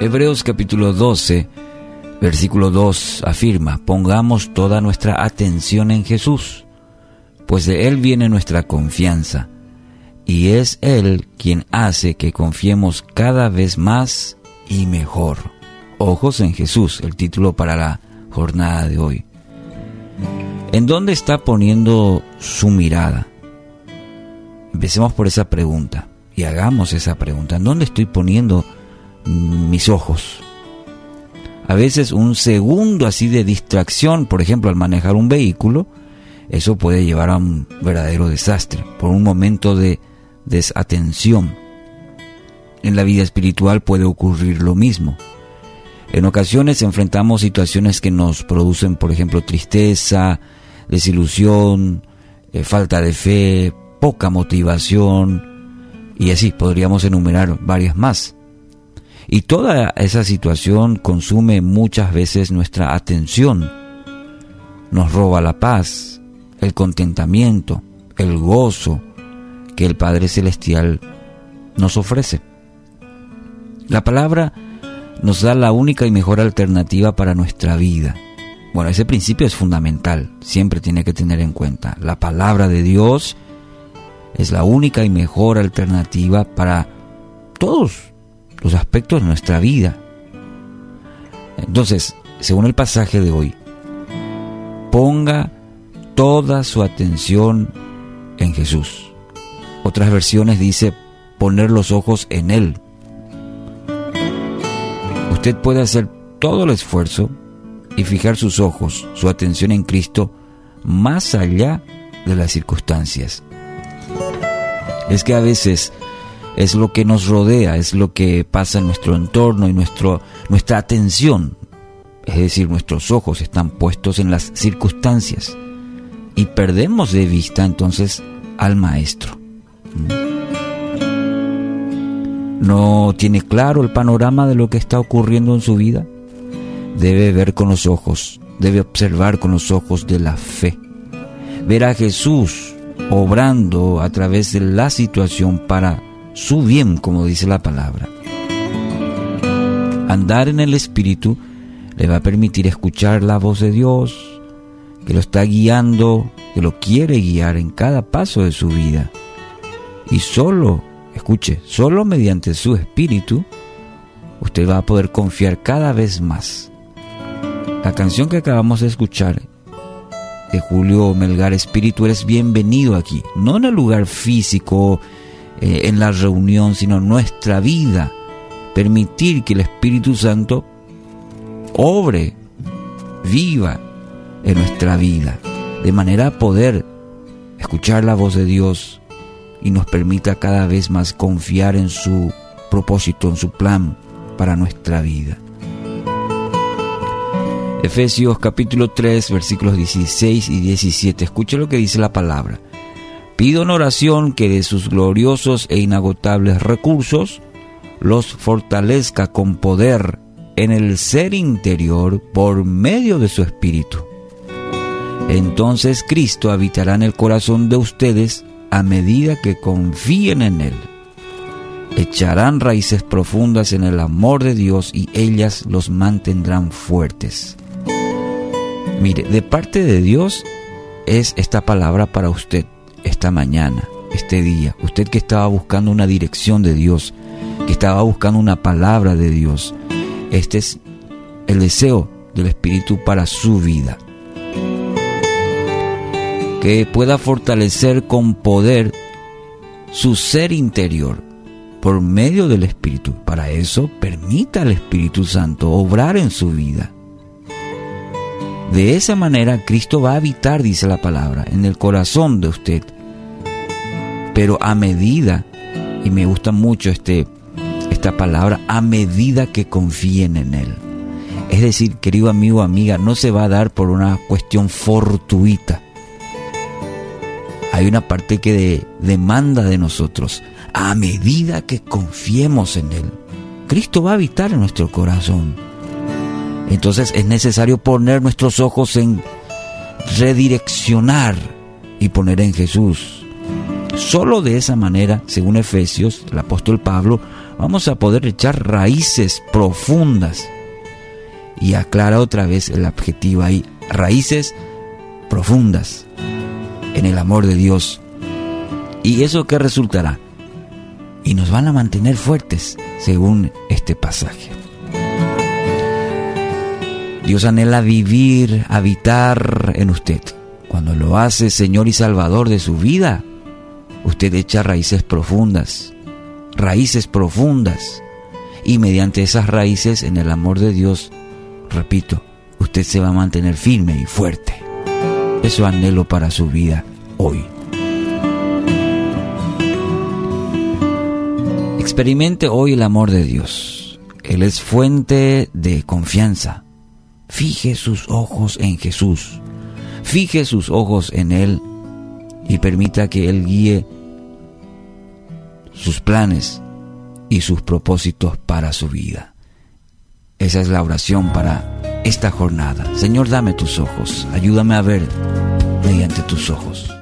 Hebreos capítulo 12, versículo 2 afirma, pongamos toda nuestra atención en Jesús, pues de Él viene nuestra confianza, y es Él quien hace que confiemos cada vez más y mejor. Ojos en Jesús, el título para la jornada de hoy. ¿En dónde está poniendo su mirada? Empecemos por esa pregunta y hagamos esa pregunta. ¿En dónde estoy poniendo mis ojos. A veces un segundo así de distracción, por ejemplo, al manejar un vehículo, eso puede llevar a un verdadero desastre, por un momento de desatención. En la vida espiritual puede ocurrir lo mismo. En ocasiones enfrentamos situaciones que nos producen, por ejemplo, tristeza, desilusión, eh, falta de fe, poca motivación, y así podríamos enumerar varias más. Y toda esa situación consume muchas veces nuestra atención, nos roba la paz, el contentamiento, el gozo que el Padre Celestial nos ofrece. La palabra nos da la única y mejor alternativa para nuestra vida. Bueno, ese principio es fundamental, siempre tiene que tener en cuenta. La palabra de Dios es la única y mejor alternativa para todos los aspectos de nuestra vida. Entonces, según el pasaje de hoy, ponga toda su atención en Jesús. Otras versiones dice poner los ojos en Él. Usted puede hacer todo el esfuerzo y fijar sus ojos, su atención en Cristo, más allá de las circunstancias. Es que a veces es lo que nos rodea, es lo que pasa en nuestro entorno y nuestro, nuestra atención, es decir, nuestros ojos están puestos en las circunstancias y perdemos de vista entonces al maestro. ¿No tiene claro el panorama de lo que está ocurriendo en su vida? Debe ver con los ojos, debe observar con los ojos de la fe. Ver a Jesús obrando a través de la situación para su bien, como dice la palabra. Andar en el Espíritu le va a permitir escuchar la voz de Dios, que lo está guiando, que lo quiere guiar en cada paso de su vida. Y solo, escuche, solo mediante su Espíritu, usted va a poder confiar cada vez más. La canción que acabamos de escuchar de Julio Melgar, Espíritu, eres bienvenido aquí, no en el lugar físico, eh, en la reunión, sino nuestra vida. Permitir que el Espíritu Santo obre, viva en nuestra vida, de manera a poder escuchar la voz de Dios y nos permita cada vez más confiar en su propósito, en su plan para nuestra vida. Efesios capítulo 3 versículos 16 y 17. Escuche lo que dice la palabra. Pido en oración que de sus gloriosos e inagotables recursos los fortalezca con poder en el ser interior por medio de su espíritu. Entonces Cristo habitará en el corazón de ustedes a medida que confíen en Él. Echarán raíces profundas en el amor de Dios y ellas los mantendrán fuertes. Mire, de parte de Dios es esta palabra para usted esta mañana, este día, usted que estaba buscando una dirección de Dios, que estaba buscando una palabra de Dios, este es el deseo del Espíritu para su vida. Que pueda fortalecer con poder su ser interior por medio del Espíritu. Para eso, permita al Espíritu Santo obrar en su vida. De esa manera, Cristo va a habitar, dice la palabra, en el corazón de usted pero a medida, y me gusta mucho este, esta palabra, a medida que confíen en Él. Es decir, querido amigo, amiga, no se va a dar por una cuestión fortuita. Hay una parte que demanda de nosotros, a medida que confiemos en Él. Cristo va a habitar en nuestro corazón. Entonces es necesario poner nuestros ojos en redireccionar y poner en Jesús Solo de esa manera, según Efesios, el apóstol Pablo, vamos a poder echar raíces profundas. Y aclara otra vez el adjetivo ahí, raíces profundas en el amor de Dios. ¿Y eso qué resultará? Y nos van a mantener fuertes, según este pasaje. Dios anhela vivir, habitar en usted. Cuando lo hace Señor y Salvador de su vida, usted echa raíces profundas, raíces profundas. Y mediante esas raíces en el amor de Dios, repito, usted se va a mantener firme y fuerte. Eso anhelo para su vida hoy. Experimente hoy el amor de Dios. Él es fuente de confianza. Fije sus ojos en Jesús. Fije sus ojos en Él y permita que Él guíe sus planes y sus propósitos para su vida. Esa es la oración para esta jornada. Señor, dame tus ojos, ayúdame a ver mediante tus ojos.